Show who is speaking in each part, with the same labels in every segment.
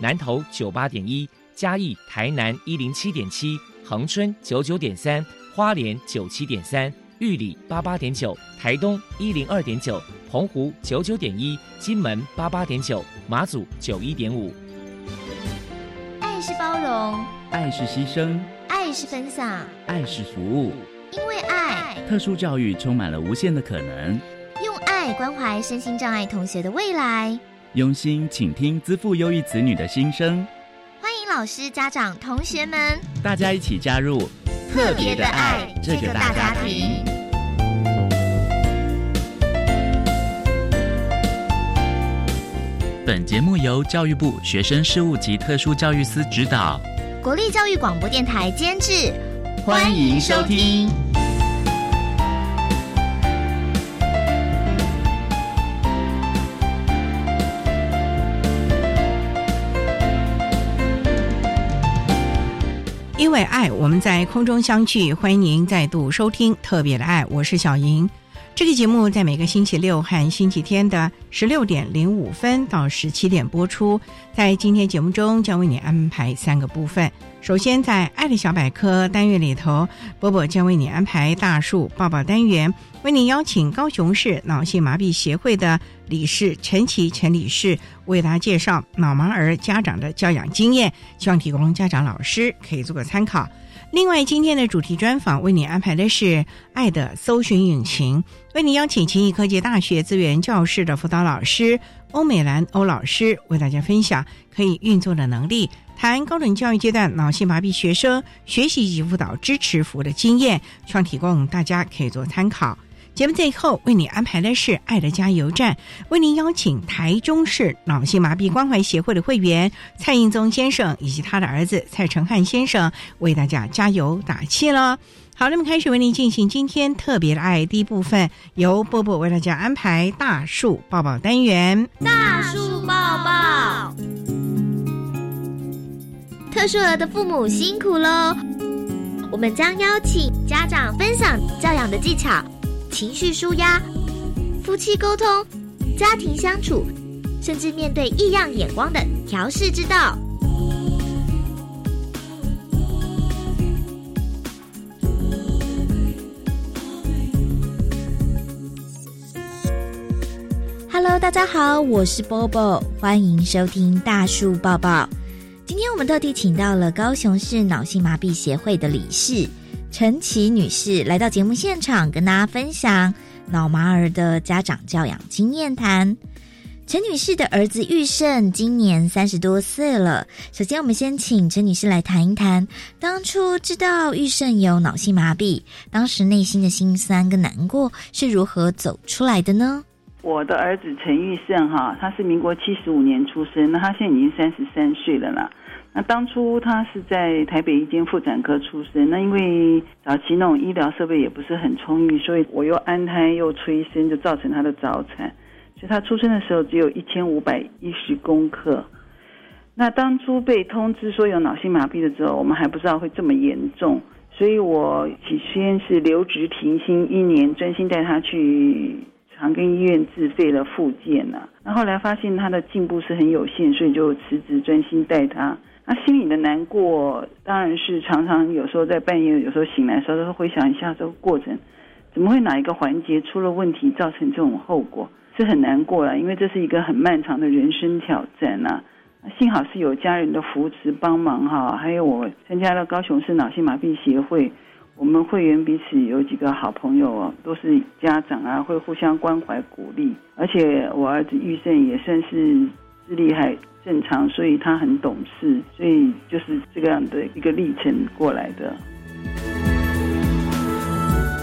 Speaker 1: 南投九八点一，嘉义、台南一零七点七，恒春九九点三，花莲九七点三，玉里八八点九，台东一零二点九，澎湖九九点一，金门八八点九，马祖九一点五。
Speaker 2: 爱是包容，
Speaker 3: 爱是牺牲，
Speaker 2: 爱是分享，
Speaker 3: 爱是服务。
Speaker 2: 因为爱，
Speaker 3: 特殊教育充满了无限的可能。
Speaker 2: 用爱关怀身心障碍同学的未来，
Speaker 3: 用心倾听资赋优异子女的心声。
Speaker 2: 欢迎老师、家长、同学们，
Speaker 3: 大家一起加入
Speaker 2: 特别的爱这个大家庭。
Speaker 3: 本节目由教育部学生事务及特殊教育司指导，
Speaker 2: 国立教育广播电台监制。
Speaker 3: 欢迎收听。
Speaker 4: 因为爱，我们在空中相聚。欢迎您再度收听《特别的爱》，我是小莹。这个节目在每个星期六和星期天的十六点零五分到十七点播出。在今天节目中，将为你安排三个部分。首先，在“爱的小百科”单元里头，波波将为你安排大树抱抱单元，为你邀请高雄市脑性麻痹协会的理事陈琦陈理事，为大家介绍脑盲儿家长的教养经验，希望提供家长老师可以做个参考。另外，今天的主题专访为你安排的是“爱的搜寻引擎”，为你邀请勤益科技大学资源教室的辅导老师欧美兰欧老师，为大家分享可以运作的能力，谈高等教育阶段脑性麻痹学生学习及辅导支持服务的经验，希望提供大家可以做参考。节目最后为你安排的是“爱的加油站”，为您邀请台中市脑性麻痹关怀协会的会员蔡应宗先生以及他的儿子蔡成汉先生为大家加油打气了。好，那么开始为您进行今天特别的爱第一部分，由波波为大家安排大树抱抱单元。
Speaker 2: 大树抱抱，特殊儿的父母辛苦喽！我们将邀请家长分享教养的技巧。情绪舒压、夫妻沟通、家庭相处，甚至面对异样眼光的调试之道。Hello，大家好，我是 Bobo，欢迎收听大树抱抱。今天我们特地请到了高雄市脑性麻痹协会的理事。陈琦女士来到节目现场，跟大家分享脑麻儿的家长教养经验谈。陈女士的儿子玉胜今年三十多岁了。首先，我们先请陈女士来谈一谈，当初知道玉胜有脑性麻痹，当时内心的心酸跟难过是如何走出来的呢？
Speaker 5: 我的儿子陈玉胜哈，他是民国七十五年出生，那他现在已经三十三岁了啦。那当初他是在台北一间妇产科出生，那因为早期那种医疗设备也不是很充裕，所以我又安胎又催生，就造成他的早产。所以他出生的时候只有一千五百一十公克。那当初被通知说有脑性麻痹的时候，我们还不知道会这么严重，所以我起先是留职停薪一年，专心带他去长庚医院自费的复健呐。那后来发现他的进步是很有限，所以就辞职专心带他。那心里的难过，当然是常常有时候在半夜，有时候醒来的时候，都会回想一下这个过程，怎么会哪一个环节出了问题，造成这种后果，是很难过了。因为这是一个很漫长的人生挑战呐。幸好是有家人的扶持帮忙哈，还有我参加了高雄市脑性麻痹协会，我们会员彼此有几个好朋友哦，都是家长啊，会互相关怀鼓励。而且我儿子玉胜也算是智力还。正常，所以他很懂事，所以就是这个样的一个历程过来的。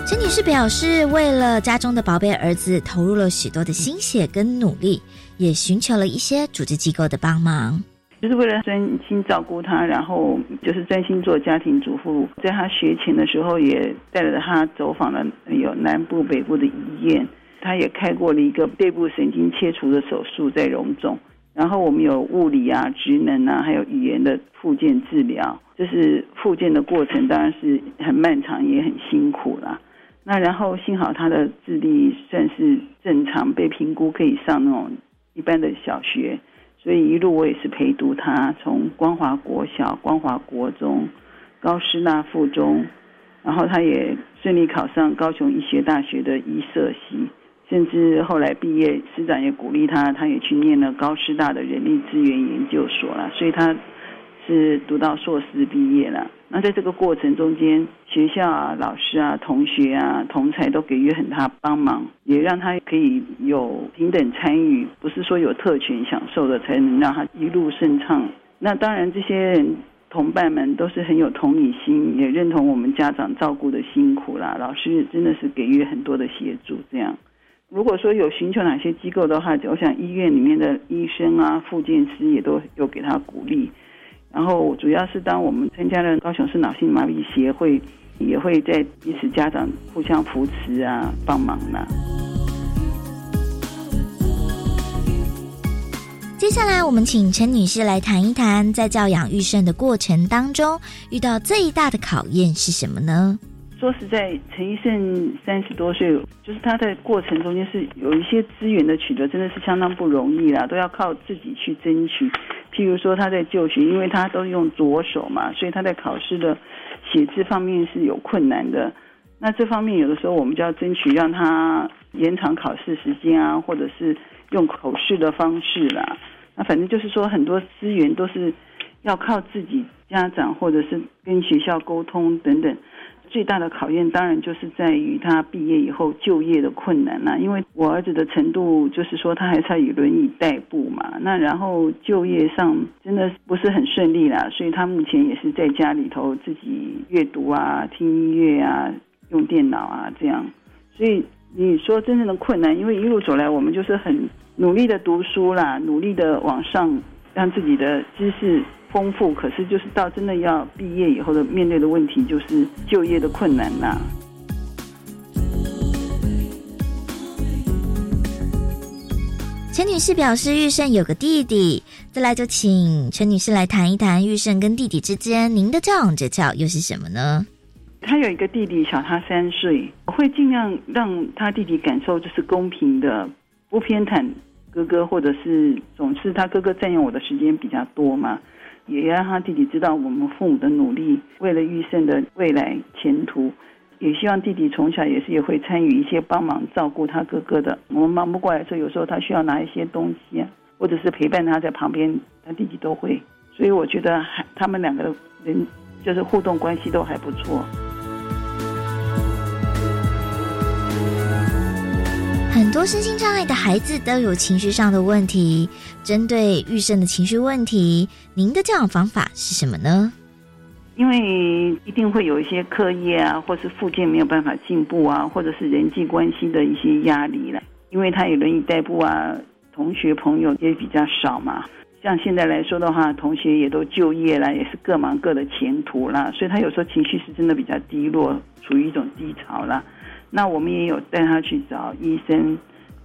Speaker 2: 陈女士表示，为了家中的宝贝儿子，投入了许多的心血跟努力，也寻求了一些组织机构的帮忙，
Speaker 5: 就是为了专心照顾他，然后就是专心做家庭主妇。在他学前的时候，也带着他走访了有南部、北部的医院，他也开过了一个背部神经切除的手术，在荣总。然后我们有物理啊、职能啊，还有语言的复健治疗，就是复健的过程当然是很漫长，也很辛苦啦。那然后幸好他的智力算是正常，被评估可以上那种一般的小学，所以一路我也是陪读他，从光华国小、光华国中、高师大附中，然后他也顺利考上高雄医学大学的医社系，甚至后来毕业，师长也鼓励他，他也去念了高师大的人力资源研究所了，所以他是读到硕士毕业了。那在这个过程中间，学校啊、老师啊、同学啊、同才都给予很大帮忙，也让他可以有平等参与，不是说有特权享受的才能让他一路顺畅。那当然，这些人同伴们都是很有同理心，也认同我们家长照顾的辛苦啦。老师真的是给予很多的协助。这样，如果说有寻求哪些机构的话，我想医院里面的医生啊、复健师也都有给他鼓励。然后主要是当我们参加了高雄市脑性麻痹协会，也会在彼此家长互相扶持啊，帮忙呢。
Speaker 2: 接下来，我们请陈女士来谈一谈，在教养玉胜的过程当中，遇到最大的考验是什么呢？
Speaker 5: 说实在，陈医生三十多岁，就是他在过程中间是有一些资源的取得，真的是相当不容易啦，都要靠自己去争取。譬如说他在就学，因为他都用左手嘛，所以他在考试的写字方面是有困难的。那这方面有的时候我们就要争取让他延长考试时间啊，或者是用口试的方式啦。那反正就是说很多资源都是要靠自己家长或者是跟学校沟通等等。最大的考验当然就是在于他毕业以后就业的困难啦。因为我儿子的程度就是说他还是要以轮椅代步嘛，那然后就业上真的不是很顺利啦，所以他目前也是在家里头自己阅读啊、听音乐啊、用电脑啊这样。所以你说真正的困难，因为一路走来我们就是很努力的读书啦，努力的往上让自己的知识。丰富，可是就是到真的要毕业以后的面对的问题，就是就业的困难呐。
Speaker 2: 陈女士表示，玉胜有个弟弟，再来就请陈女士来谈一谈玉胜跟弟弟之间，您的教养诀窍又是什么呢？
Speaker 5: 他有一个弟弟，小他三岁，我会尽量让他弟弟感受就是公平的，不偏袒哥哥，或者是总是他哥哥占用我的时间比较多嘛。也让他弟弟知道我们父母的努力，为了玉胜的未来前途，也希望弟弟从小也是也会参与一些帮忙照顾他哥哥的。我们忙不过来的时候，有时候他需要拿一些东西啊，或者是陪伴他在旁边，他弟弟都会。所以我觉得还他们两个人就是互动关系都还不错。
Speaker 2: 多身心障碍的孩子都有情绪上的问题。针对玉胜的情绪问题，您的教养方法是什么呢？
Speaker 5: 因为一定会有一些课业啊，或是附件没有办法进步啊，或者是人际关系的一些压力了。因为他有轮椅代步啊，同学朋友也比较少嘛。像现在来说的话，同学也都就业了，也是各忙各的前途啦，所以他有时候情绪是真的比较低落，处于一种低潮了。那我们也有带他去找医生，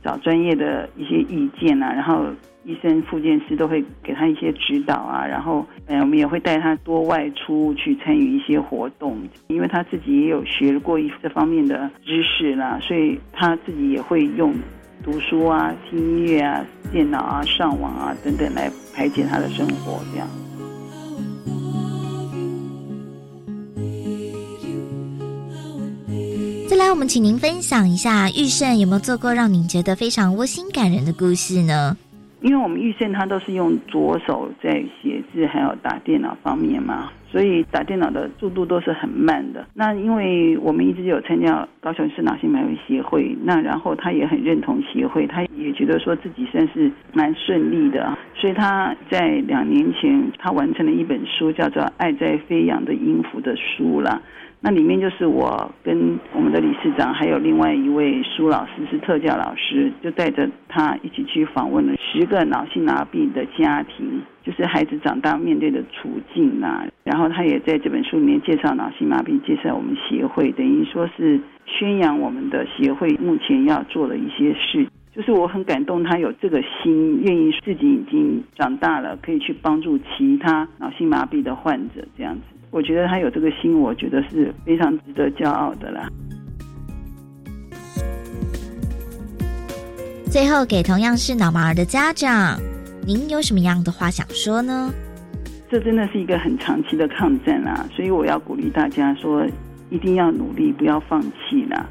Speaker 5: 找专业的一些意见啊，然后医生、复健师都会给他一些指导啊，然后，嗯，我们也会带他多外出去参与一些活动，因为他自己也有学过一这方面的知识啦，所以他自己也会用读书啊、听音乐啊、电脑啊、上网啊等等来排解他的生活，这样。
Speaker 2: 那，我们请您分享一下玉胜有没有做过让您觉得非常窝心感人的故事呢？
Speaker 5: 因为我们玉胜他都是用左手在写字，还有打电脑方面嘛，所以打电脑的速度都是很慢的。那因为我们一直有参加高雄市脑性麻痹协会，那然后他也很认同协会，他也觉得说自己算是蛮顺利的，所以他在两年前他完成了一本书，叫做《爱在飞扬的音符》的书了。那里面就是我跟我们的理事长，还有另外一位苏老师是特教老师，就带着他一起去访问了十个脑性麻痹的家庭，就是孩子长大面对的处境呐。然后他也在这本书里面介绍脑性麻痹，介绍我们协会，等于说是宣扬我们的协会目前要做的一些事。就是我很感动，他有这个心，愿意自己已经长大了，可以去帮助其他脑性麻痹的患者这样子。我觉得他有这个心，我觉得是非常值得骄傲的啦。
Speaker 2: 最后，给同样是脑麻儿的家长，您有什么样的话想说呢？
Speaker 5: 这真的是一个很长期的抗战啦，所以我要鼓励大家说，一定要努力，不要放弃啦，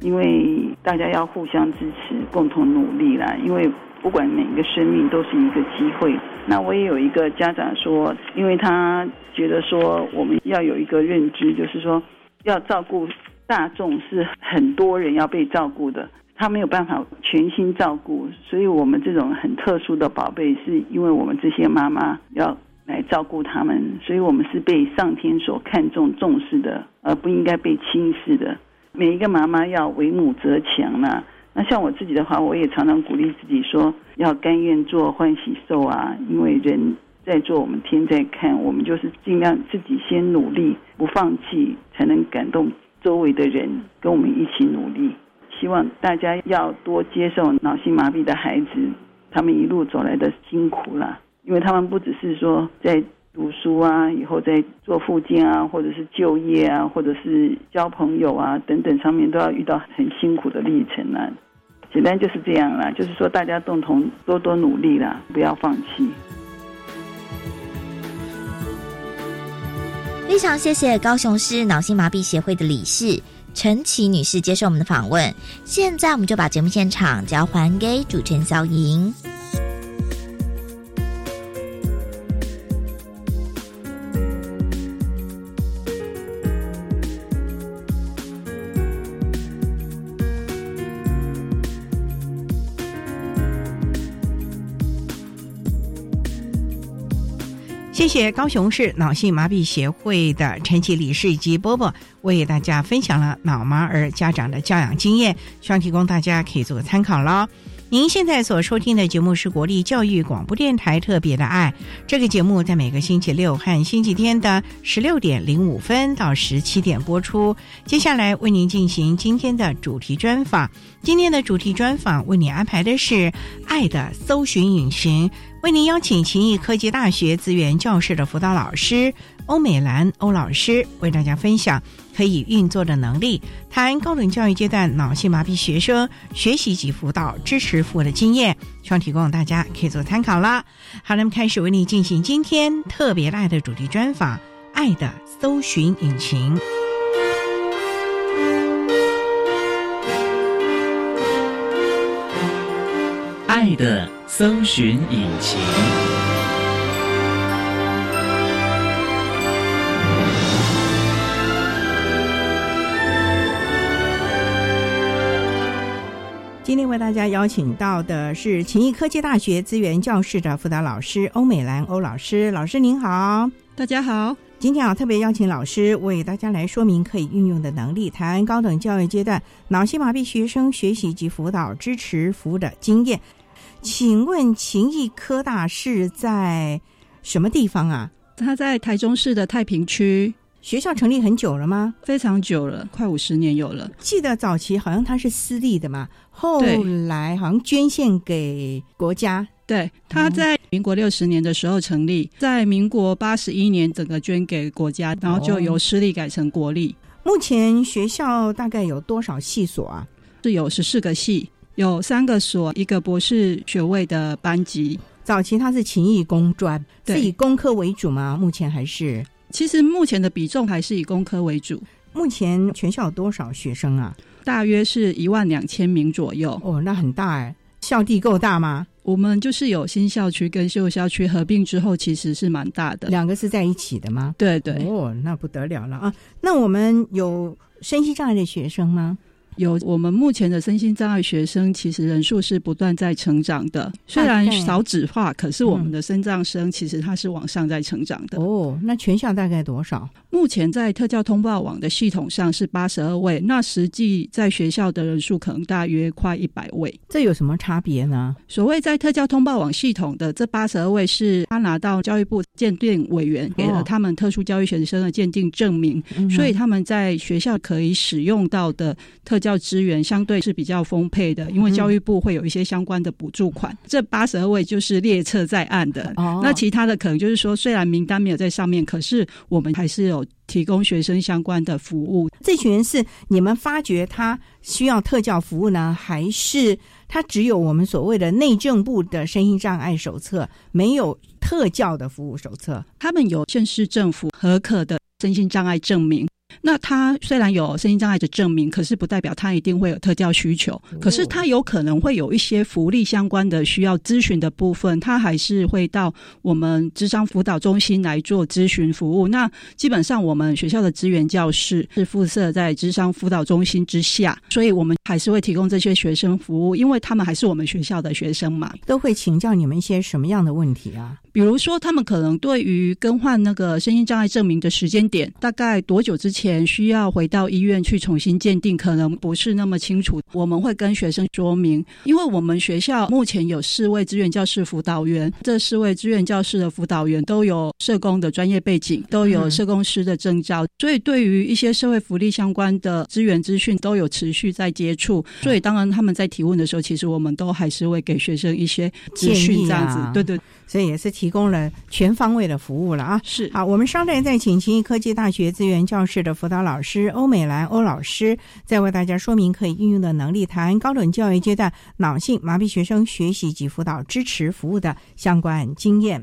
Speaker 5: 因为大家要互相支持，共同努力啦。因为不管每一个生命都是一个机会。那我也有一个家长说，因为他觉得说我们要有一个认知，就是说要照顾大众是很多人要被照顾的，他没有办法全心照顾，所以我们这种很特殊的宝贝，是因为我们这些妈妈要。来照顾他们，所以我们是被上天所看重、重视的，而不应该被轻视的。每一个妈妈要为母则强啦。那像我自己的话，我也常常鼓励自己说，要甘愿做欢喜兽啊。因为人在做，我们天在看，我们就是尽量自己先努力，不放弃，才能感动周围的人，跟我们一起努力。希望大家要多接受脑性麻痹的孩子，他们一路走来的辛苦了。因为他们不只是说在读书啊，以后在做附件啊，或者是就业啊，或者是交朋友啊等等上面，都要遇到很辛苦的历程啊。简单就是这样啦，就是说大家共同多多努力啦，不要放弃。
Speaker 2: 非常谢谢高雄市脑性麻痹协会的理事陈琦女士接受我们的访问。现在我们就把节目现场交还给主持人小莹。
Speaker 4: 谢高雄市脑性麻痹协会的陈启理事以及波波为大家分享了脑麻儿家长的教养经验，希望提供大家可以做个参考喽。您现在所收听的节目是国立教育广播电台特别的爱，这个节目在每个星期六和星期天的十六点零五分到十七点播出。接下来为您进行今天的主题专访，今天的主题专访为您安排的是爱的搜寻引擎。为您邀请勤益科技大学资源教室的辅导老师欧美兰欧老师，为大家分享可以运作的能力，谈高等教育阶段脑性麻痹学生学习及辅导支持服务的经验，希望提供大家可以做参考啦。好，那么开始为你进行今天特别爱的主题专访，《爱的搜寻引擎》。
Speaker 3: 爱的搜寻引擎。
Speaker 4: 今天为大家邀请到的是勤益科技大学资源教室的辅导老师欧美兰欧老师。老师您好，
Speaker 6: 大家好。
Speaker 4: 今天啊，特别邀请老师为大家来说明可以运用的能力，台湾高等教育阶段脑性麻痹学生学习及辅导支持服务的经验。请问勤益科大是在什么地方啊？
Speaker 6: 它在台中市的太平区。
Speaker 4: 学校成立很久了吗？
Speaker 6: 非常久了，快五十年有了。
Speaker 4: 记得早期好像它是私立的嘛，后来好像捐献给国家。
Speaker 6: 对，他在民国六十年的时候成立，在民国八十一年整个捐给国家，然后就由私立改成国立。
Speaker 4: 目前学校大概有多少系所啊？
Speaker 6: 是有十四个系，有三个所，一个博士学位的班级。
Speaker 4: 早期它是勤益工专，是以工科为主吗？目前还是？
Speaker 6: 其实目前的比重还是以工科为主。
Speaker 4: 目前全校有多少学生啊？
Speaker 6: 大约是一万两千名左右。
Speaker 4: 哦，那很大哎。校地够大吗？
Speaker 6: 我们就是有新校区跟旧校区合并之后，其实是蛮大的。
Speaker 4: 两个是在一起的吗？
Speaker 6: 对对。
Speaker 4: 哦，那不得了了啊！那我们有身心障碍的学生吗？
Speaker 6: 有，我们目前的身心障碍学生其实人数是不断在成长的。虽然少子化，可是我们的身障生其实它是往上在成长的。
Speaker 4: 哦，那全校大概多少？
Speaker 6: 目前在特教通报网的系统上是八十二位，那实际在学校的人数可能大约快一百位。
Speaker 4: 这有什么差别呢？
Speaker 6: 所谓在特教通报网系统的这八十二位，是他拿到教育部鉴定委员给了他们特殊教育学生的鉴定证明，所以他们在学校可以使用到的特。教资源相对是比较丰沛的，因为教育部会有一些相关的补助款。这八十二位就是列册在案的，哦那其他的可能就是说，虽然名单没有在上面，可是我们还是有提供学生相关的服务。
Speaker 4: 这群人是你们发觉他需要特教服务呢，还是他只有我们所谓的内政部的身心障碍手册，没有特教的服务手册。
Speaker 6: 他们有县市政府合可的身心障碍证明。那他虽然有身心障碍的证明，可是不代表他一定会有特教需求。可是他有可能会有一些福利相关的需要咨询的部分，他还是会到我们智商辅导中心来做咨询服务。那基本上我们学校的资源教室是附设在智商辅导中心之下，所以我们还是会提供这些学生服务，因为他们还是我们学校的学生嘛。
Speaker 4: 都会请教你们一些什么样的问题啊？
Speaker 6: 比如说，他们可能对于更换那个身心障碍证明的时间点，大概多久之前需要回到医院去重新鉴定，可能不是那么清楚。我们会跟学生说明，因为我们学校目前有四位志愿教师辅导员，这四位志愿教师的辅导员都有社工的专业背景，都有社工师的证照，所以对于一些社会福利相关的资源资讯都有持续在接触。所以当然他们在提问的时候，其实我们都还是会给学生一些资讯，这样子，对对。
Speaker 4: 所以也是提供了全方位的服务了啊！
Speaker 6: 是
Speaker 4: 好，我们稍待再请勤益科技大学资源教室的辅导老师欧美兰欧老师，在为大家说明可以运用的能力，谈高等教育阶段脑性麻痹学生学习及辅导支持服务的相关经验。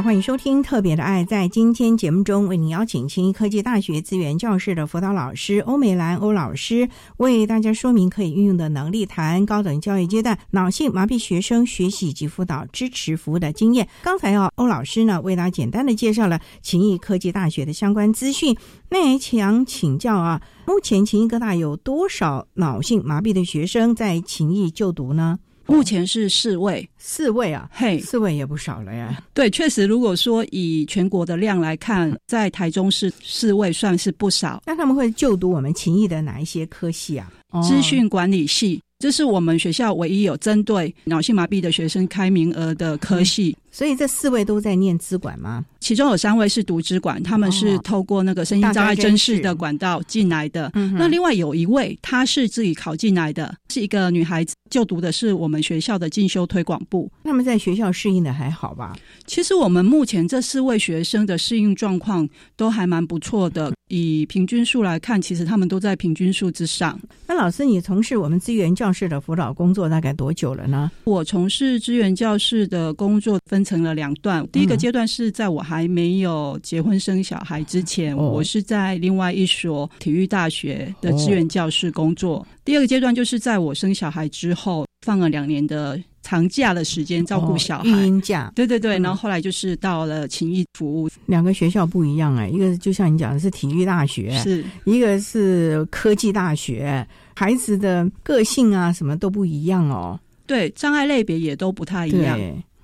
Speaker 4: 欢迎收听《特别的爱》。在今天节目中，为您邀请清一科技大学资源教室的辅导老师欧美兰欧老师，为大家说明可以运用的能力，谈高等教育阶段脑性麻痹学生学习及辅导支持服务的经验。刚才啊，欧老师呢为大家简单的介绍了勤益科技大学的相关资讯。那也想请教啊，目前勤益科大有多少脑性麻痹的学生在勤益就读呢？
Speaker 6: 目前是四位，
Speaker 4: 四位啊，
Speaker 6: 嘿，
Speaker 4: 四位也不少了呀。
Speaker 6: 对，确实，如果说以全国的量来看，在台中市四位算是不少。
Speaker 4: 那他们会就读我们勤益的哪一些科系啊？
Speaker 6: 资讯管理系，这是我们学校唯一有针对脑性麻痹的学生开名额的科系。
Speaker 4: 所以这四位都在念资管吗？
Speaker 6: 其中有三位是读资管，他们是透过那个身心障碍真试的管道进来的。那另外有一位，她是自己考进来的，是一个女孩子，就读的是我们学校的进修推广部。
Speaker 4: 他们在学校适应的还好吧？
Speaker 6: 其实我们目前这四位学生的适应状况都还蛮不错的。以平均数来看，其实他们都在平均数之上。
Speaker 4: 那老师，你从事我们资源教室的辅导工作大概多久了呢？
Speaker 6: 我从事资源教室的工作分。分成了两段。第一个阶段是在我还没有结婚生小孩之前，我是在另外一所体育大学的志愿教师工作。第二个阶段就是在我生小孩之后，放了两年的长假的时间照顾小孩，
Speaker 4: 育婴假。
Speaker 6: 对对对，然后后来就是到了情谊服务。
Speaker 4: 两个学校不一样哎，一个就像你讲的是体育大学，
Speaker 6: 是
Speaker 4: 一个是科技大学，孩子的个性啊什么都不一样哦。
Speaker 6: 对，障碍类别也都不太一样，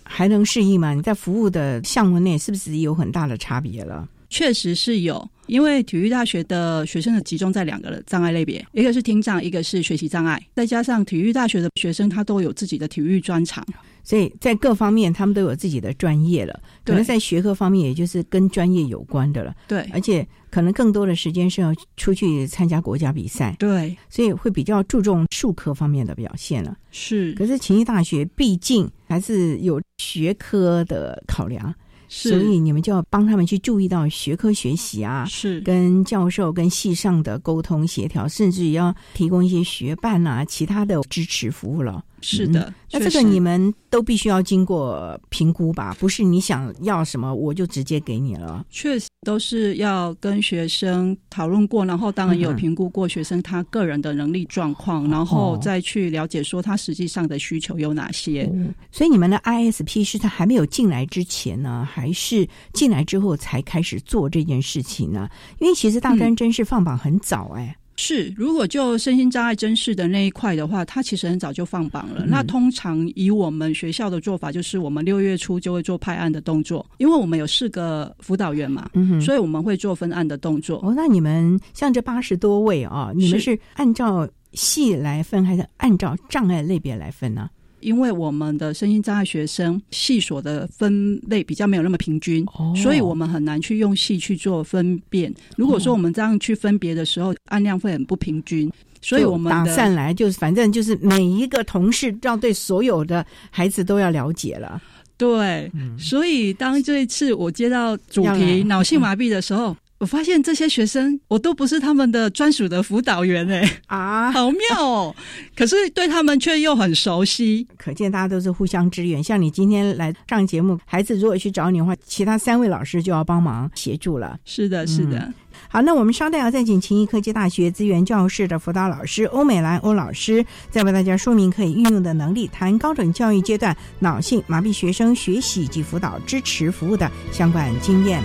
Speaker 4: 还能适应吗？你在服务的项目内是不是有很大的差别了？
Speaker 6: 确实是有，因为体育大学的学生的集中在两个障碍类别，一个是听障，一个是学习障碍，再加上体育大学的学生他都有自己的体育专长。
Speaker 4: 所以在各方面，他们都有自己的专业了。可能在学科方面，也就是跟专业有关的了。
Speaker 6: 对，
Speaker 4: 而且可能更多的时间是要出去参加国家比赛。
Speaker 6: 对，
Speaker 4: 所以会比较注重术科方面的表现了。
Speaker 6: 是，
Speaker 4: 可是勤益大学毕竟还是有学科的考量。所以你们就要帮他们去注意到学科学习啊，
Speaker 6: 是
Speaker 4: 跟教授跟系上的沟通协调，甚至也要提供一些学伴啊，其他的支持服务了。
Speaker 6: 是的，
Speaker 4: 那这个你们都必须要经过评估吧？不是你想要什么我就直接给你了。
Speaker 6: 确实都是要跟学生讨论过，然后当然有评估过学生他个人的能力状况，然后再去了解说他实际上的需求有哪些。
Speaker 4: 所以你们的 ISP 是在还没有进来之前呢，还是进来之后才开始做这件事情呢？因为其实大专真是放榜很早哎。
Speaker 6: 是，如果就身心障碍真试的那一块的话，它其实很早就放榜了。那通常以我们学校的做法，就是我们六月初就会做派案的动作，因为我们有四个辅导员嘛，所以我们会做分案的动作。
Speaker 4: 哦，那你们像这八十多位啊，你们是按照系来分，还是按照障碍类别来分呢？
Speaker 6: 因为我们的身心障碍学生系所的分类比较没有那么平均，所以我们很难去用系去做分辨。如果说我们这样去分别的时候，按量会很不平均。所以我们
Speaker 4: 打散来就是，反正就是每一个同事要对所有的孩子都要了解了。
Speaker 6: 对，所以当这一次我接到主题脑性麻痹的时候。我发现这些学生，我都不是他们的专属的辅导员哎
Speaker 4: 啊，
Speaker 6: 好妙哦！可是对他们却又很熟悉，
Speaker 4: 可见大家都是互相支援。像你今天来上节目，孩子如果去找你的话，其他三位老师就要帮忙协助了。
Speaker 6: 是的，是的。
Speaker 4: 好，那我们稍待要再请勤益科技大学资源教室的辅导老师欧美兰欧老师，再为大家说明可以运用的能力，谈高等教育阶段脑性麻痹学生学习及辅导支持服务的相关经验。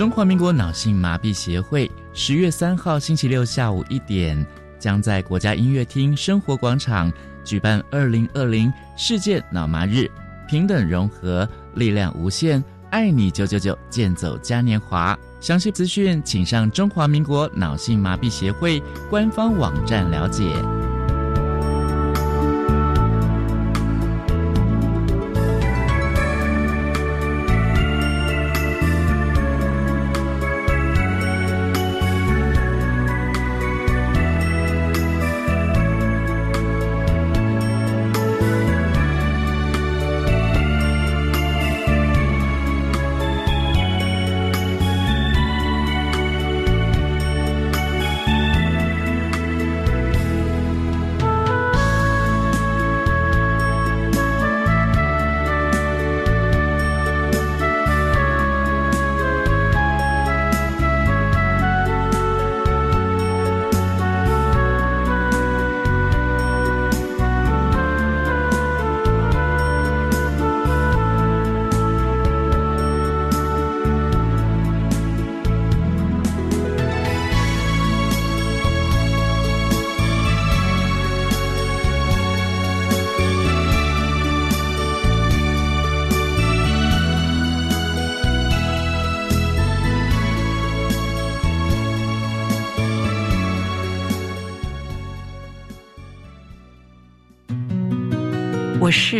Speaker 3: 中华民国脑性麻痹协会十月三号星期六下午一点，将在国家音乐厅生活广场举办二零二零世界脑麻日，平等融合，力量无限，爱你九九九，健走嘉年华。详细资讯请上中华民国脑性麻痹协会官方网站了解。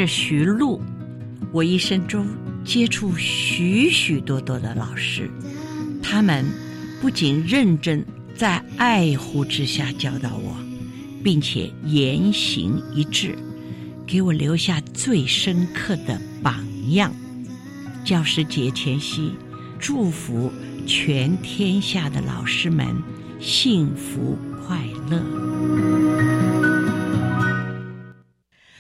Speaker 7: 是徐璐，我一生中接触许许多多的老师，他们不仅认真，在爱护之下教导我，并且言行一致，给我留下最深刻的榜样。教师节前夕，祝福全天下的老师们幸福快乐。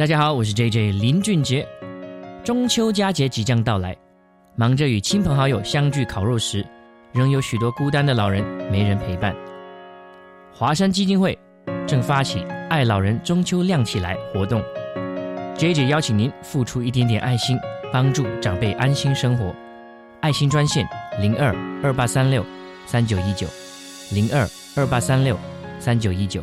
Speaker 8: 大家好，我是 J J 林俊杰。中秋佳节即将到来，忙着与亲朋好友相聚烤肉时，仍有许多孤单的老人没人陪伴。华山基金会正发起“爱老人中秋亮起来”活动，J J 邀请您付出一点点爱心，帮助长辈安心生活。爱心专线零二二八三六三九一九零二二八三六三九一九。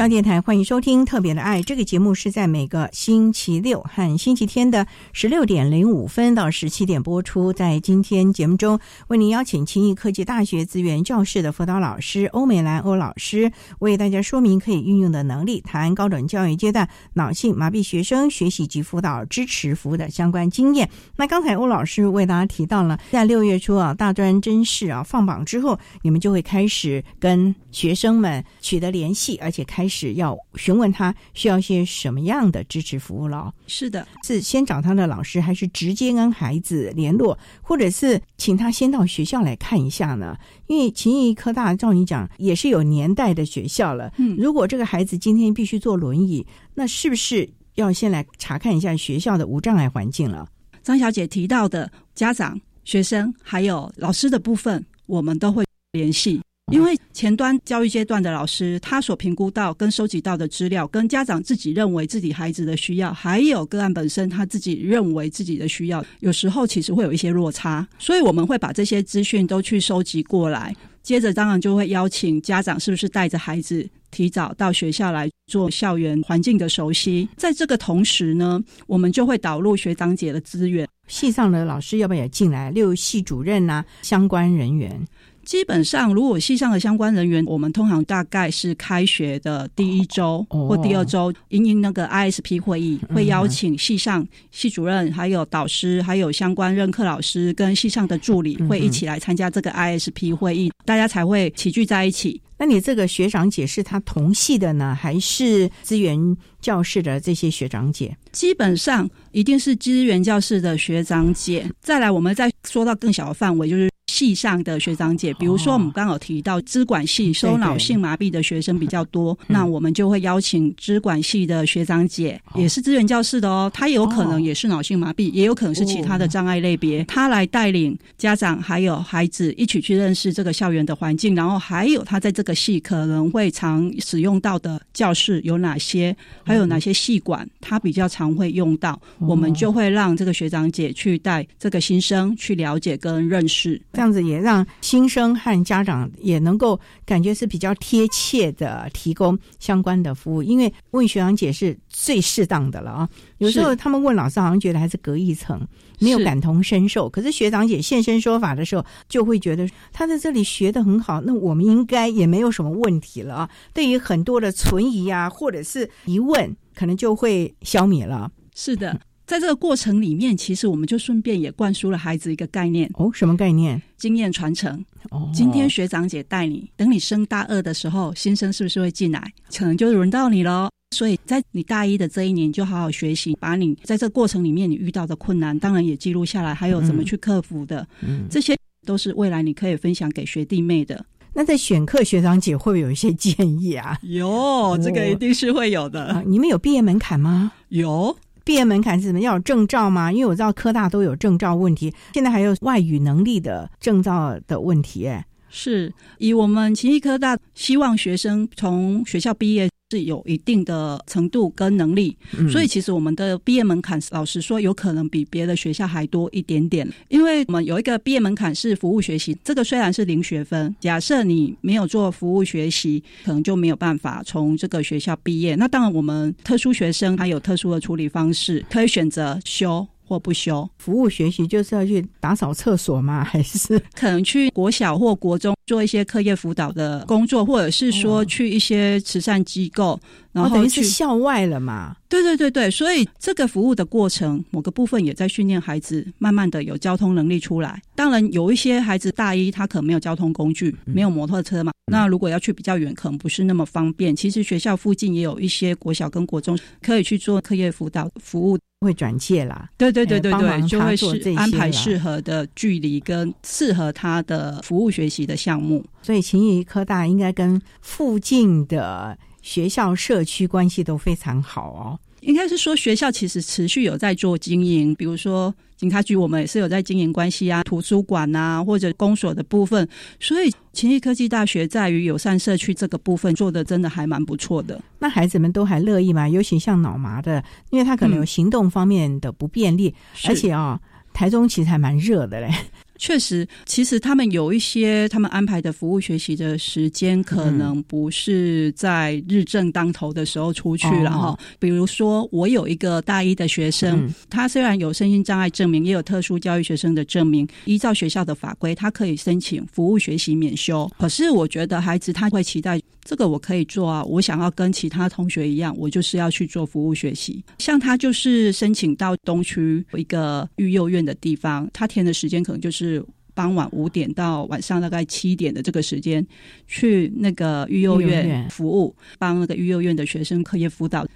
Speaker 4: 教电台欢迎收听《特别的爱》这个节目，是在每个星期六和星期天的十六点零五分到十七点播出。在今天节目中，为您邀请清义科技大学资源教室的辅导老师欧美兰欧老师，为大家说明可以运用的能力，谈高等教育阶段脑性麻痹学生学习及辅导支持服务的相关经验。那刚才欧老师为大家提到了，在六月初啊，大专真试啊放榜之后，你们就会开始跟学生们取得联系，而且开。是要询问他需要些什么样的支持服务了？
Speaker 6: 是的，
Speaker 4: 是先找他的老师，还是直接跟孩子联络，或者是请他先到学校来看一下呢？因为勤益科大照你讲也是有年代的学校了。嗯，如果这个孩子今天必须坐轮椅，那是不是要先来查看一下学校的无障碍环境了？
Speaker 6: 张小姐提到的家长、学生还有老师的部分，我们都会联系。因为前端教育阶段的老师，他所评估到跟收集到的资料，跟家长自己认为自己孩子的需要，还有个案本身他自己认为自己的需要，有时候其实会有一些落差，所以我们会把这些资讯都去收集过来，接着当然就会邀请家长是不是带着孩子提早到学校来做校园环境的熟悉，在这个同时呢，我们就会导入学长姐的资源，
Speaker 4: 系上的老师要不要也进来？六系主任呐，相关人员。
Speaker 6: 基本上，如果系上的相关人员，我们通常大概是开学的第一周或第二周，因应那个 ISP 会议，会邀请系上系主任、还有导师、还有相关任课老师跟系上的助理，会一起来参加这个 ISP 会议，大家才会齐聚在一起。
Speaker 4: 那你这个学长姐是他同系的呢，还是资源教室的这些学长姐？
Speaker 6: 基本上一定是资源教室的学长姐。再来，我们再说到更小的范围，就是。系上的学长姐，比如说我们刚好提到资管系收脑性麻痹的学生比较多，那我们就会邀请资管系的学长姐，也是资源教室的哦，他有可能也是脑性麻痹，也有可能是其他的障碍类别，他来带领家长还有孩子一起去认识这个校园的环境，然后还有他在这个系可能会常使用到的教室有哪些，还有哪些系管他比较常会用到，我们就会让这个学长姐去带这个新生去了解跟认识。
Speaker 4: 这样子也让新生和家长也能够感觉是比较贴切的提供相关的服务，因为问学长姐是最适当的了啊。有时候他们问老师，好像觉得还是隔一层，没有感同身受。可是学长姐现身说法的时候，就会觉得他在这里学的很好，那我们应该也没有什么问题了啊。对于很多的存疑啊，或者是疑问，可能就会消弭了。
Speaker 6: 是的。在这个过程里面，其实我们就顺便也灌输了孩子一个概念
Speaker 4: 哦，什么概念？
Speaker 6: 经验传承。
Speaker 4: 哦，
Speaker 6: 今天学长姐带你，等你升大二的时候，新生是不是会进来？可能就轮到你喽。所以在你大一的这一年，你就好好学习，把你在这过程里面你遇到的困难，当然也记录下来，还有怎么去克服的，嗯，这些都是未来你可以分享给学弟妹的。
Speaker 4: 那在选课学长姐会不会有一些建议啊？
Speaker 6: 有，这个一定是会有的。
Speaker 4: 你们有毕业门槛吗？
Speaker 6: 有。
Speaker 4: 毕业门槛是什么？要有证照吗？因为我知道科大都有证照问题，现在还有外语能力的证照的问题。哎，
Speaker 6: 是以我们勤益科大希望学生从学校毕业。是有一定的程度跟能力，所以其实我们的毕业门槛，老实说，有可能比别的学校还多一点点。因为我们有一个毕业门槛是服务学习，这个虽然是零学分，假设你没有做服务学习，可能就没有办法从这个学校毕业。那当然，我们特殊学生他有特殊的处理方式，可以选择修。或不修
Speaker 4: 服务学习，就是要去打扫厕所吗？还是
Speaker 6: 可能去国小或国中做一些课业辅导的工作，或者是说去一些慈善机构，然后
Speaker 4: 等于是校外了嘛？
Speaker 6: 对对对对，所以这个服务的过程，某个部分也在训练孩子，慢慢的有交通能力出来。当然，有一些孩子大一他可能没有交通工具，没有摩托车嘛，那如果要去比较远，可能不是那么方便。其实学校附近也有一些国小跟国中可以去做课业辅导服务。
Speaker 4: 会转介啦，
Speaker 6: 对对对对对，就会是安排适合的距离跟适合他的服务学习的项目。
Speaker 4: 所以勤益科大应该跟附近的学校社区关系都非常好哦。
Speaker 6: 应该是说学校其实持续有在做经营，比如说警察局，我们也是有在经营关系啊，图书馆啊，或者公所的部分。所以勤益科技大学在于友善社区这个部分做的真的还蛮不错的。
Speaker 4: 那孩子们都还乐意吗？尤其像脑麻的，因为他可能有行动方面的不便利，而且啊，台中其实还蛮热的嘞。
Speaker 6: 确实，其实他们有一些他们安排的服务学习的时间，可能不是在日正当头的时候出去了哈。比如说，我有一个大一的学生，他虽然有身心障碍证明，也有特殊教育学生的证明，依照学校的法规，他可以申请服务学习免修。可是，我觉得孩子他会期待这个我可以做啊，我想要跟其他同学一样，我就是要去做服务学习。像他就是申请到东区一个育幼院的地方，他填的时间可能就是。傍晚五点到晚上大概七点的这个时间，去那个育幼院服务，帮那个育幼院的学生课业辅导。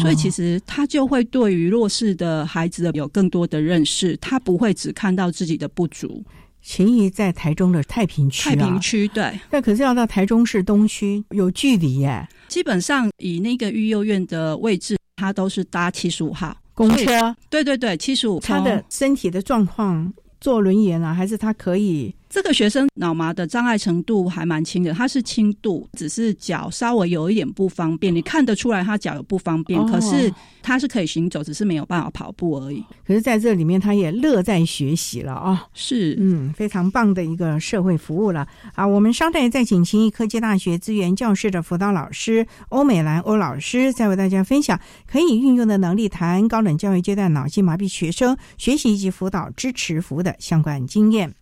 Speaker 6: 所以其实他就会对于弱势的孩子有更多的认识，他不会只看到自己的不足。
Speaker 4: 秦怡在台中的太平区，
Speaker 6: 太平区对，
Speaker 4: 那可是要到台中市东区，有距离耶。
Speaker 6: 基本上以那个育幼院的位置，他都是搭七十五号
Speaker 4: 公车。
Speaker 6: 对对对，七十五。
Speaker 4: 他的身体的状况。坐轮椅呢，还是他可以？
Speaker 6: 这个学生脑麻的障碍程度还蛮轻的，他是轻度，只是脚稍微有一点不方便。你看得出来他脚有不方便，可是他是可以行走，只是没有办法跑步而已。
Speaker 4: 可是在这里面，他也乐在学习了啊！
Speaker 6: 是，
Speaker 4: 嗯，非常棒的一个社会服务了啊！我们稍待再请勤益科技大学资源教室的辅导老师欧美兰欧老师，再为大家分享可以运用的能力，谈高等教育阶段脑性麻痹学生学习以及辅导支持服务的相关经验。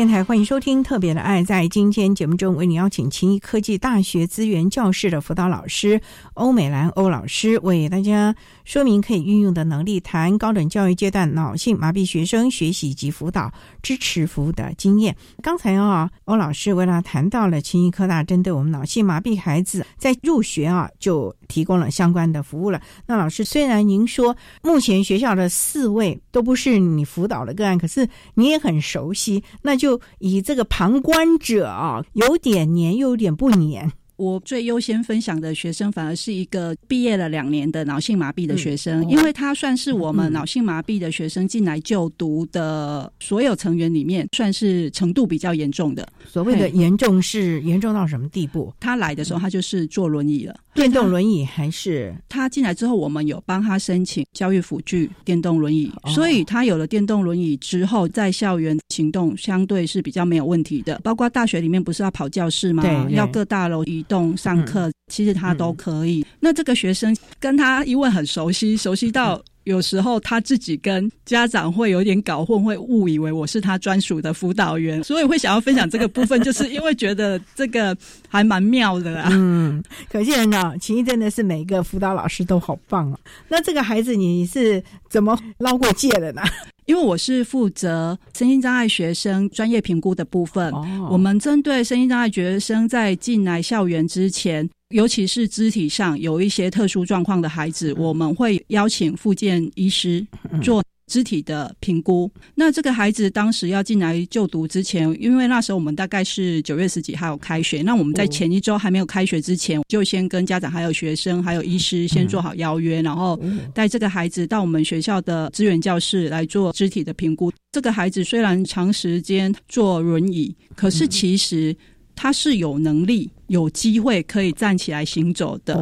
Speaker 4: 电台，欢迎收听《特别的爱》。在今天节目中，为你邀请勤益科技大学资源教室的辅导老师欧美兰欧老师，为大家说明可以运用的能力，谈高等教育阶段脑性麻痹学生学习及辅导支持服务的经验。刚才啊，欧老师为了谈到了勤益科大针对我们脑性麻痹孩子在入学啊就提供了相关的服务了。那老师，虽然您说目前学校的四位都不是你辅导的个案，可是你也很熟悉。那就以这个旁观者啊，有点黏又有点不黏。
Speaker 6: 我最优先分享的学生，反而是一个毕业了两年的脑性麻痹的学生，因为他算是我们脑性麻痹的学生进来就读的所有成员里面，算是程度比较严重的。
Speaker 4: 所谓的严重是严重到什么地步？
Speaker 6: 他来的时候，他就是坐轮椅了，
Speaker 4: 电动轮椅还是
Speaker 6: 他进来之后，我们有帮他申请教育辅具电动轮椅，所以他有了电动轮椅之后，在校园行动相对是比较没有问题的。包括大学里面不是要跑教室吗？
Speaker 4: 对，
Speaker 6: 要各大楼移。动上课，其实他都可以。那这个学生跟他因为很熟悉，熟悉到有时候他自己跟家长会有点搞混，会误以为我是他专属的辅导员，所以会想要分享这个部分，就是因为觉得这个还蛮妙的啦。
Speaker 4: 嗯，可见呢，秦毅真的是每个辅导老师都好棒啊。那这个孩子你是怎么捞过界的呢？
Speaker 6: 因为我是负责身心障碍学生专业评估的部分，我们针对身心障碍学生在进来校园之前，尤其是肢体上有一些特殊状况的孩子，我们会邀请复健医师做。肢体的评估。那这个孩子当时要进来就读之前，因为那时候我们大概是九月十几号开学，那我们在前一周还没有开学之前，就先跟家长、还有学生、还有医师先做好邀约，然后带这个孩子到我们学校的资源教室来做肢体的评估。这个孩子虽然长时间坐轮椅，可是其实他是有能力、有机会可以站起来行走的。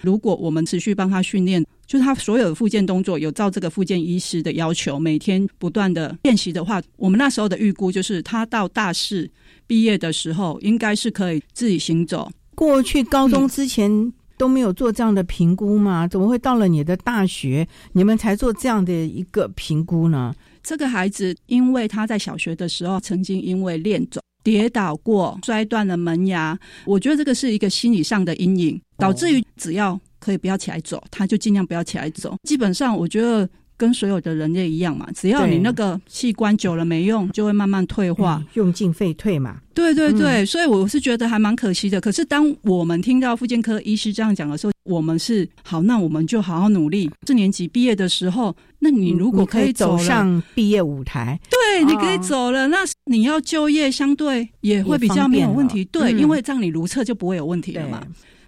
Speaker 6: 如果我们持续帮他训练。就是他所有的复健动作有照这个复健医师的要求，每天不断的练习的话，我们那时候的预估就是他到大四毕业的时候，应该是可以自己行走。
Speaker 4: 过去高中之前都没有做这样的评估吗？怎么会到了你的大学，你们才做这样的一个评估呢？
Speaker 6: 这个孩子因为他在小学的时候曾经因为练走跌倒过，摔断了门牙，我觉得这个是一个心理上的阴影，导致于只要。可以不要起来走，他就尽量不要起来走。基本上，我觉得跟所有的人类一样嘛，只要你那个器官久了没用，就会慢慢退化，
Speaker 4: 用进废退嘛。
Speaker 6: 对对对，所以我是觉得还蛮可惜的。可是当我们听到妇健科医师这样讲的时候，我们是好，那我们就好好努力。四年级毕业的时候，那你如果可以
Speaker 4: 走上毕业舞台，
Speaker 6: 对，你可以走了，那你要就业相对也会比较没有问题。对，因为这样你如厕就不会有问题了嘛。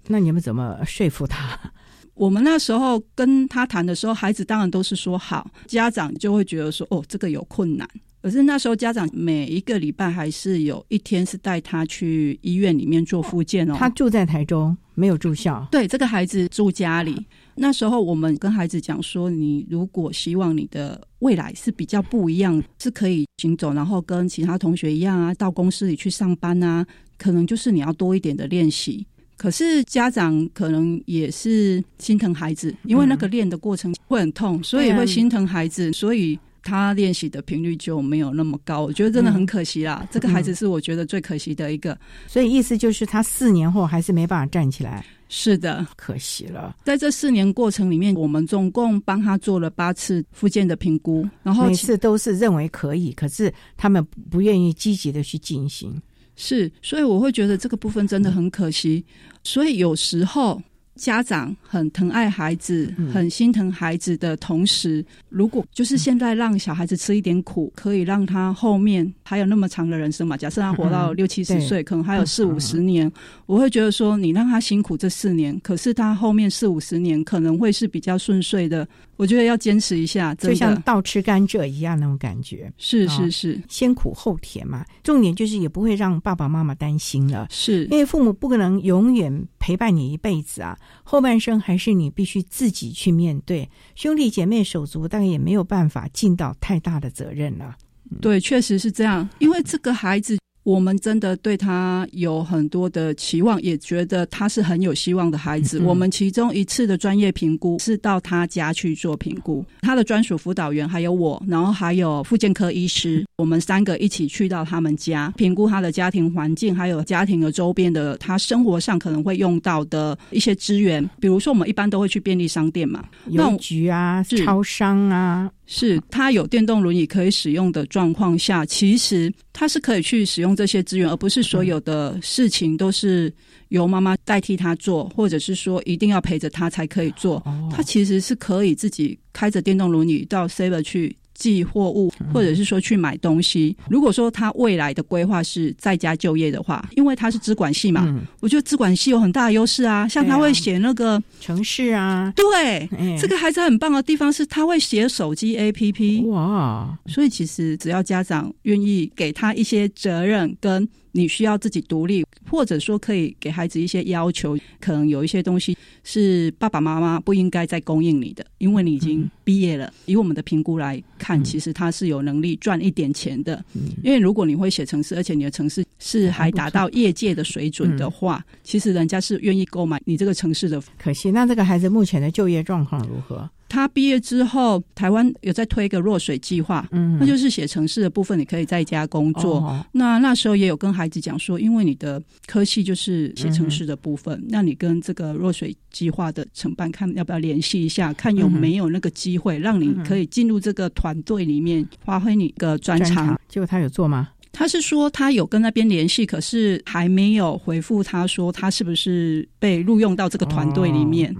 Speaker 4: 那你们怎么说服他？
Speaker 6: 我们那时候跟他谈的时候，孩子当然都是说好，家长就会觉得说哦，这个有困难。可是那时候家长每一个礼拜还是有一天是带他去医院里面做复健哦。
Speaker 4: 他住在台中，没有住校。
Speaker 6: 对，这个孩子住家里。那时候我们跟孩子讲说，你如果希望你的未来是比较不一样，是可以行走，然后跟其他同学一样啊，到公司里去上班啊，可能就是你要多一点的练习。可是家长可能也是心疼孩子，因为那个练的过程会很痛，所以会心疼孩子，所以他练习的频率就没有那么高。我觉得真的很可惜啦，这个孩子是我觉得最可惜的一个。
Speaker 4: 所以意思就是他四年后还是没办法站起来。
Speaker 6: 是的，
Speaker 4: 可惜了。
Speaker 6: 在这四年过程里面，我们总共帮他做了八次复健的评估，然后
Speaker 4: 每次都是认为可以，可是他们不愿意积极的去进行。
Speaker 6: 是，所以我会觉得这个部分真的很可惜。所以有时候。家长很疼爱孩子，很心疼孩子的同时，如果就是现在让小孩子吃一点苦，可以让他后面还有那么长的人生嘛？假设他活到六七十岁，可能还有四五十年，我会觉得说，你让他辛苦这四年，可是他后面四五十年可能会是比较顺遂的。我觉得要坚持一下，
Speaker 4: 就像倒吃甘蔗一样那种感觉。
Speaker 6: 是是是，
Speaker 4: 先苦后甜嘛。重点就是也不会让爸爸妈妈担心了，
Speaker 6: 是
Speaker 4: 因为父母不可能永远陪伴你一辈子啊。后半生还是你必须自己去面对，兄弟姐妹手足，但也没有办法尽到太大的责任了。
Speaker 6: 对，确实是这样。因为这个孩子我们真的对他有很多的期望，也觉得他是很有希望的孩子。我们其中一次的专业评估是到他家去做评估，他的专属辅导员还有我，然后还有复健科医师，我们三个一起去到他们家评估他的家庭环境，还有家庭的周边的他生活上可能会用到的一些资源。比如说，我们一般都会去便利商店嘛，
Speaker 4: 邮局啊、超商啊。
Speaker 6: 是他有电动轮椅可以使用的状况下，其实他是可以去使用这些资源，而不是所有的事情都是由妈妈代替他做，或者是说一定要陪着他才可以做。他其实是可以自己开着电动轮椅到 Saver 去。寄货物，或者是说去买东西。如果说他未来的规划是在家就业的话，因为他是资管系嘛，我觉得资管系有很大的优势啊。像他会写那个
Speaker 4: 城市啊，
Speaker 6: 对，这个孩子很棒的地方是他会写手机 APP 哇。所以其实只要家长愿意给他一些责任跟。你需要自己独立，或者说可以给孩子一些要求，可能有一些东西是爸爸妈妈不应该再供应你的，因为你已经毕业了。以我们的评估来看，其实他是有能力赚一点钱的。因为如果你会写城市，而且你的城市是还达到业界的水准的话，其实人家是愿意购买你这个城市的。
Speaker 4: 可惜，那这个孩子目前的就业状况如何？
Speaker 6: 他毕业之后，台湾有在推一个弱水计划，嗯，那就是写城市的部分，你可以在家工作。那那时候也有跟孩子讲说，因为你的科系就是写城市的部分，那你跟这个弱水计划的承办看要不要联系一下，看有没有那个机会让你可以进入这个团队里面发挥你的专长。
Speaker 4: 结果他有做吗？
Speaker 6: 他是说他有跟那边联系，可是还没有回复他说他是不是被录用到这个团队里面。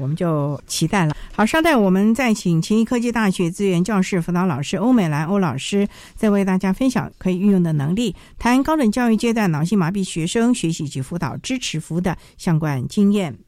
Speaker 4: 我们就期待了。好，稍待，我们再请秦医科技大学资源教室辅导老师欧美兰欧老师，再为大家分享可以运用的能力，谈高等教育阶段脑性麻痹学生学习及辅导支持服务的相关经验。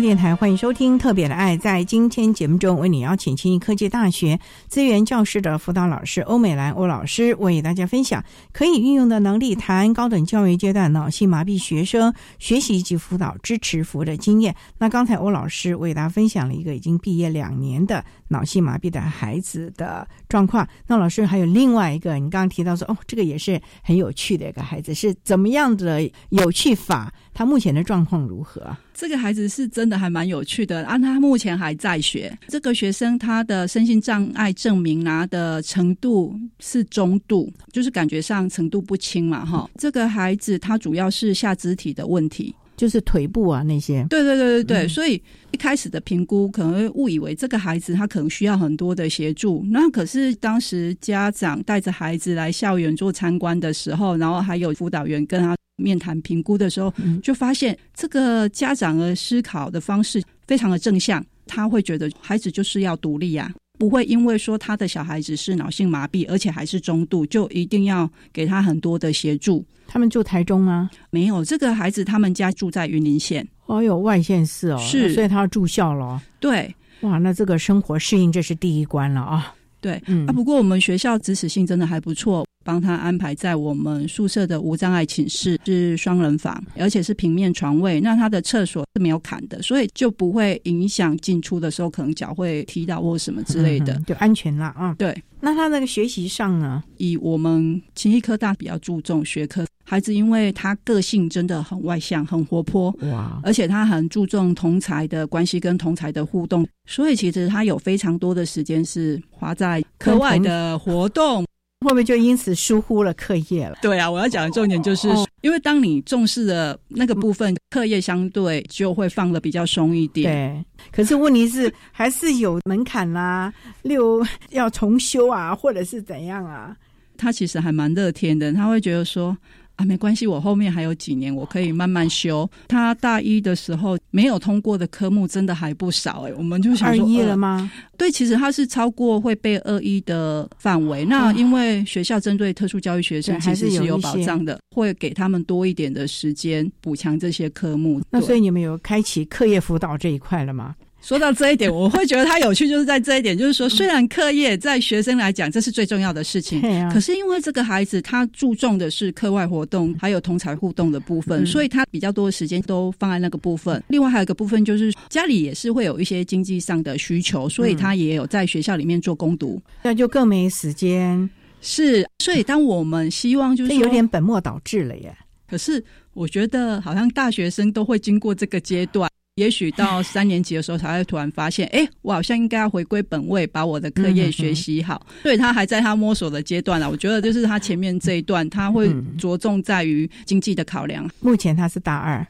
Speaker 4: 电台欢迎收听《特别的爱》。在今天节目中，为你邀请清益科技大学资源教师的辅导老师欧美兰欧老师，为大家分享可以运用的能力，谈高等教育阶段脑性麻痹学生学习及辅导支持服务的经验。那刚才欧老师为大家分享了一个已经毕业两年的脑性麻痹的孩子的状况。那老师还有另外一个，你刚刚提到说，哦，这个也是很有趣的一个孩子，是怎么样的有趣法？他目前的状况如何？
Speaker 6: 这个孩子是真的还蛮有趣的，啊，他目前还在学。这个学生他的身心障碍证明拿的程度是中度，就是感觉上程度不轻嘛，哈。这个孩子他主要是下肢体的问题，
Speaker 4: 就是腿部啊那些。
Speaker 6: 对对对对对，所以一开始的评估可能会误以为这个孩子他可能需要很多的协助，那可是当时家长带着孩子来校园做参观的时候，然后还有辅导员跟他。面谈评估的时候，就发现这个家长的思考的方式非常的正向，他会觉得孩子就是要独立呀，不会因为说他的小孩子是脑性麻痹，而且还是中度，就一定要给他很多的协助。
Speaker 4: 他们住台中吗？
Speaker 6: 没有，这个孩子他们家住在云林县。
Speaker 4: 哦，有外县市哦，
Speaker 6: 是，
Speaker 4: 所以他要住校了。
Speaker 6: 对，
Speaker 4: 哇，那这个生活适应这是第一关了啊。
Speaker 6: 对，嗯啊，不过我们学校支持性真的还不错。帮他安排在我们宿舍的无障碍寝室，是双人房，而且是平面床位。那他的厕所是没有坎的，所以就不会影响进出的时候可能脚会踢到或什么之类的，
Speaker 4: 就安全了啊。
Speaker 6: 对，
Speaker 4: 那他那个学习上呢？
Speaker 6: 以我们勤益科大比较注重学科，孩子因为他个性真的很外向、很活泼，哇，而且他很注重同才的关系跟同才的互动，所以其实他有非常多的时间是花在课外的活动。
Speaker 4: 会不会就因此疏忽了课业了？
Speaker 6: 对啊，我要讲的重点就是，因为当你重视的那个部分，课业相对就会放的比较松一点。
Speaker 4: 对，可是问题是还是有门槛啦，例如要重修啊，或者是怎样啊？
Speaker 6: 他其实还蛮乐天的，他会觉得说。啊，没关系，我后面还有几年，我可以慢慢修。他大一的时候没有通过的科目真的还不少哎，我们就想说
Speaker 4: 二一了吗？
Speaker 6: 对，其实他是超过会被二一的范围。那因为学校针对特殊教育学生其实是有保障的，会给他们多一点的时间补强这些科目。
Speaker 4: 那所以你们有开启课业辅导这一块了吗？
Speaker 6: 说到这一点，我会觉得他有趣，就是在这一点，就是说，虽然课业在学生来讲这是最重要的事情，可是因为这个孩子他注重的是课外活动，还有同才互动的部分，所以他比较多的时间都放在那个部分。另外还有一个部分就是家里也是会有一些经济上的需求，所以他也有在学校里面做攻读，
Speaker 4: 那就更没时间。
Speaker 6: 是，所以当我们希望就是
Speaker 4: 有点本末倒置了耶。
Speaker 6: 可是我觉得好像大学生都会经过这个阶段。也许到三年级的时候才会突然发现，哎，我好像应该要回归本位，把我的课业学习好。所以他还在他摸索的阶段了。我觉得就是他前面这一段，他会着重在于经济的考量。
Speaker 4: 目前他是大二。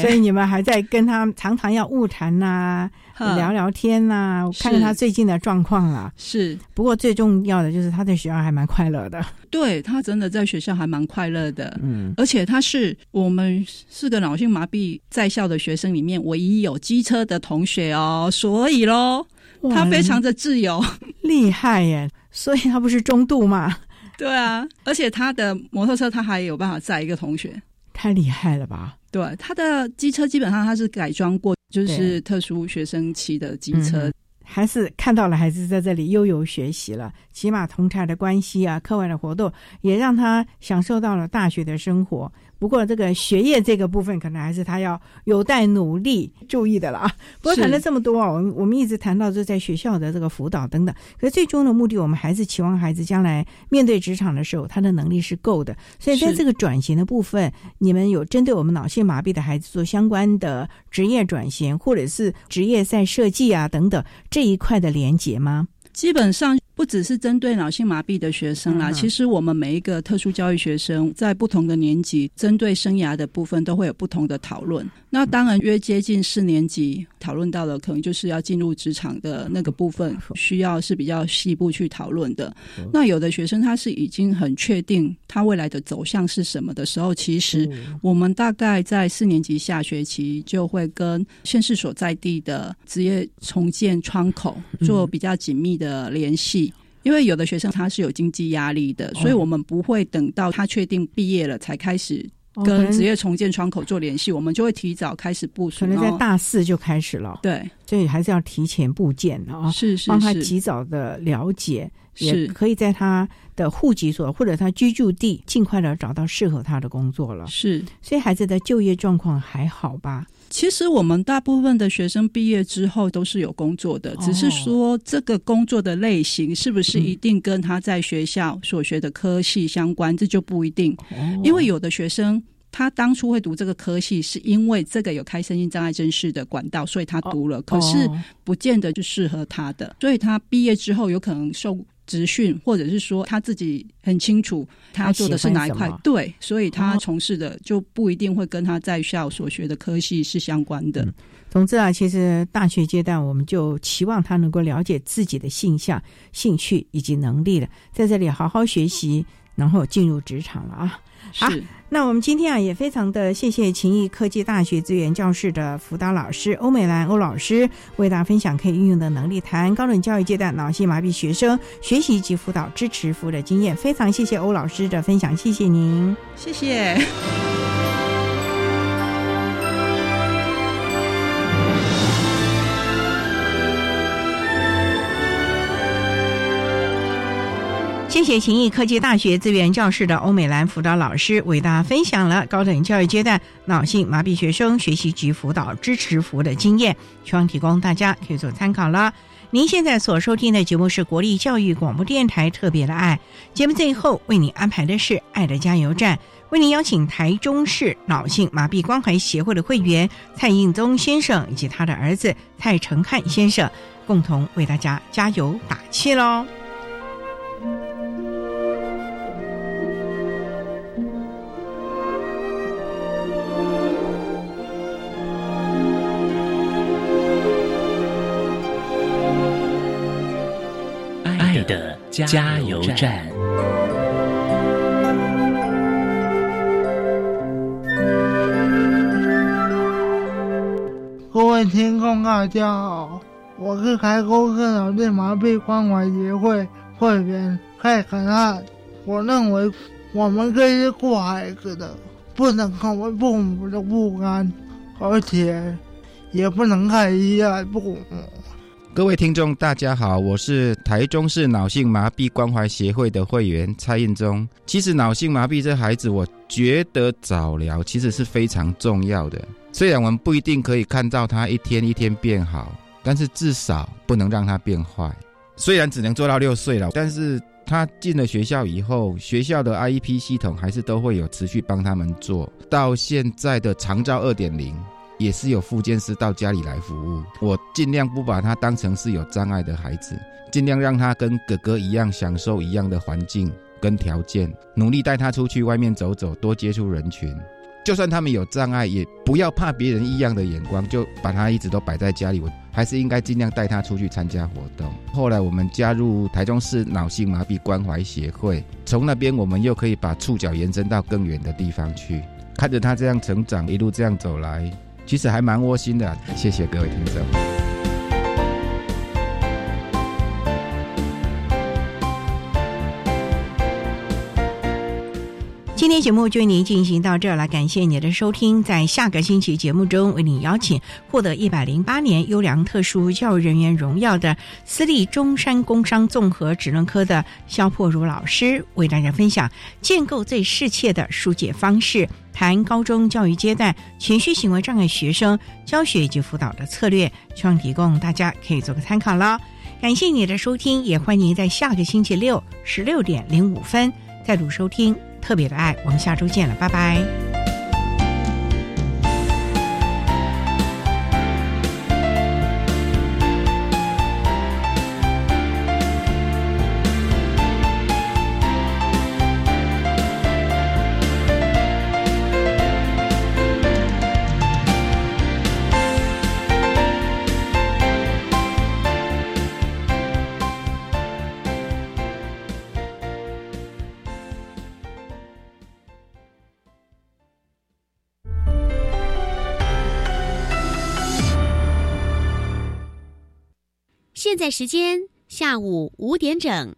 Speaker 4: 所以你们还在跟他常常要误谈呐，聊聊天呐，看看他最近的状况啦。
Speaker 6: 是，
Speaker 4: 不过最重要的就是他在学校还蛮快乐的。
Speaker 6: 对他真的在学校还蛮快乐的，嗯，而且他是我们四个脑性麻痹在校的学生里面唯一有机车的同学哦，所以喽，他非常的自由，
Speaker 4: 厉害耶！所以他不是中度嘛？
Speaker 6: 对啊，而且他的摩托车他还有办法载一个同学，
Speaker 4: 太厉害了吧？
Speaker 6: 对，他的机车基本上他是改装过，就是特殊学生骑的机车，
Speaker 4: 还是看到了孩子在这里悠游学习了，起码同台的关系啊，课外的活动也让他享受到了大学的生活。不过，这个学业这个部分，可能还是他要有待努力注意的了啊。不过谈了这么多啊，我们我们一直谈到就在学校的这个辅导等等，可是最终的目的，我们还是期望孩子将来面对职场的时候，他的能力是够的。所以在这个转型的部分，你们有针对我们脑性麻痹的孩子做相关的职业转型，或者是职业赛设计啊等等这一块的连结吗？
Speaker 6: 基本上。不只是针对脑性麻痹的学生啦，其实我们每一个特殊教育学生在不同的年级，针对生涯的部分都会有不同的讨论。那当然，约接近四年级讨论到了，可能就是要进入职场的那个部分，需要是比较细部去讨论的。那有的学生他是已经很确定他未来的走向是什么的时候，其实我们大概在四年级下学期就会跟县市所在地的职业重建窗口做比较紧密的联系。因为有的学生他是有经济压力的，所以我们不会等到他确定毕业了才开始跟职业重建窗口做联系，我们就会提早开始部署。
Speaker 4: 可能在大四就开始了。
Speaker 6: 对，
Speaker 4: 所以还是要提前部件啊，
Speaker 6: 是是，
Speaker 4: 帮他及早的了解，也可以在他的户籍所或者他居住地尽快的找到适合他的工作了。
Speaker 6: 是，
Speaker 4: 所以孩子的就业状况还好吧？
Speaker 6: 其实我们大部分的学生毕业之后都是有工作的，只是说这个工作的类型是不是一定跟他在学校所学的科系相关，这就不一定。因为有的学生他当初会读这个科系，是因为这个有开身心障碍真试的管道，所以他读了，可是不见得就适合他的，所以他毕业之后有可能受。职训，或者是说他自己很清楚他做的是哪一块，对，所以他从事的就不一定会跟他在校所学的科系是相关的。
Speaker 4: 总之啊，其实大学阶段我们就期望他能够了解自己的性向、兴趣以及能力了，在这里好好学习，然后进入职场了啊。好，那我们今天啊也非常的谢谢勤益科技大学资源教室的辅导老师欧美兰欧老师为大家分享可以运用的能力，谈高等教育阶段脑性麻痹学生学习及辅导支持服务的经验。非常谢谢欧老师的分享，谢谢您，
Speaker 6: 谢谢。
Speaker 4: 谢谢勤益科技大学资源教室的欧美兰辅导老师为大家分享了高等教育阶段脑性麻痹学生学习及辅导支持服务的经验，希望提供大家可以做参考了。您现在所收听的节目是国立教育广播电台特别的爱节目，最后为您安排的是爱的加油站，为您邀请台中市脑性麻痹关怀协会的会员蔡应宗先生以及他的儿子蔡成汉先生，共同为大家加油打气喽。
Speaker 3: 加油站。
Speaker 9: 各位听众，大家好，我是台中市脑性麻痹关怀协会会员蔡肯汉。我认为，我们这些过孩子的，不能成为父母的负担，而且也不能太依赖父母。
Speaker 10: 各位听众，大家好，我是台中市脑性麻痹关怀协会的会员蔡印忠。其实脑性麻痹这孩子，我觉得早疗其实是非常重要的。虽然我们不一定可以看到他一天一天变好，但是至少不能让他变坏。虽然只能做到六岁了，但是他进了学校以后，学校的 IEP 系统还是都会有持续帮他们做到现在的长照二点零。也是有复健师到家里来服务，我尽量不把他当成是有障碍的孩子，尽量让他跟哥哥一样享受一样的环境跟条件，努力带他出去外面走走，多接触人群。就算他们有障碍，也不要怕别人异样的眼光，就把他一直都摆在家里。我还是应该尽量带他出去参加活动。后来我们加入台中市脑性麻痹关怀协会，从那边我们又可以把触角延伸到更远的地方去，看着他这样成长，一路这样走来。其实还蛮窝心的，谢谢各位听众。
Speaker 4: 今天节目就为您进行到这儿了，感谢您的收听。在下个星期节目中，为您邀请获得一百零八年优良特殊教育人员荣耀的私立中山工商综合职能科的肖破如老师，为大家分享建构最适切的疏解方式，谈高中教育阶段情绪行为障碍学生教学以及辅导的策略，希望提供大家可以做个参考了。感谢你的收听，也欢迎在下个星期六十六点零五分再度收听。特别的爱，我们下周见了，拜拜。
Speaker 11: 在时间下午五点整。